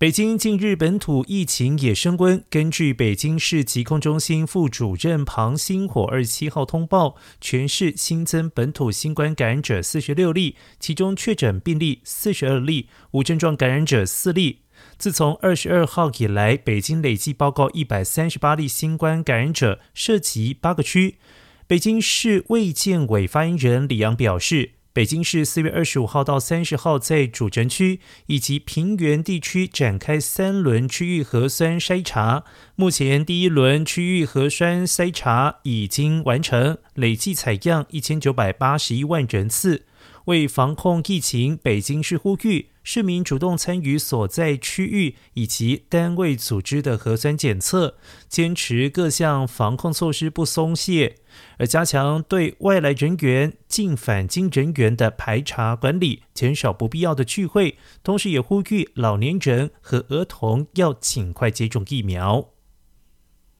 北京近日本土疫情也升温。根据北京市疾控中心副主任庞星火二十七号通报，全市新增本土新冠感染者四十六例，其中确诊病例四十二例，无症状感染者四例。自从二十二号以来，北京累计报告一百三十八例新冠感染者，涉及八个区。北京市卫健委发言人李阳表示。北京市四月二十五号到三十号在主城区以及平原地区展开三轮区域核酸筛查，目前第一轮区域核酸筛查已经完成，累计采样一千九百八十一万人次。为防控疫情，北京市呼吁市民主动参与所在区域以及单位组织的核酸检测，坚持各项防控措施不松懈，而加强对外来人员、进返京人员的排查管理，减少不必要的聚会。同时，也呼吁老年人和儿童要尽快接种疫苗。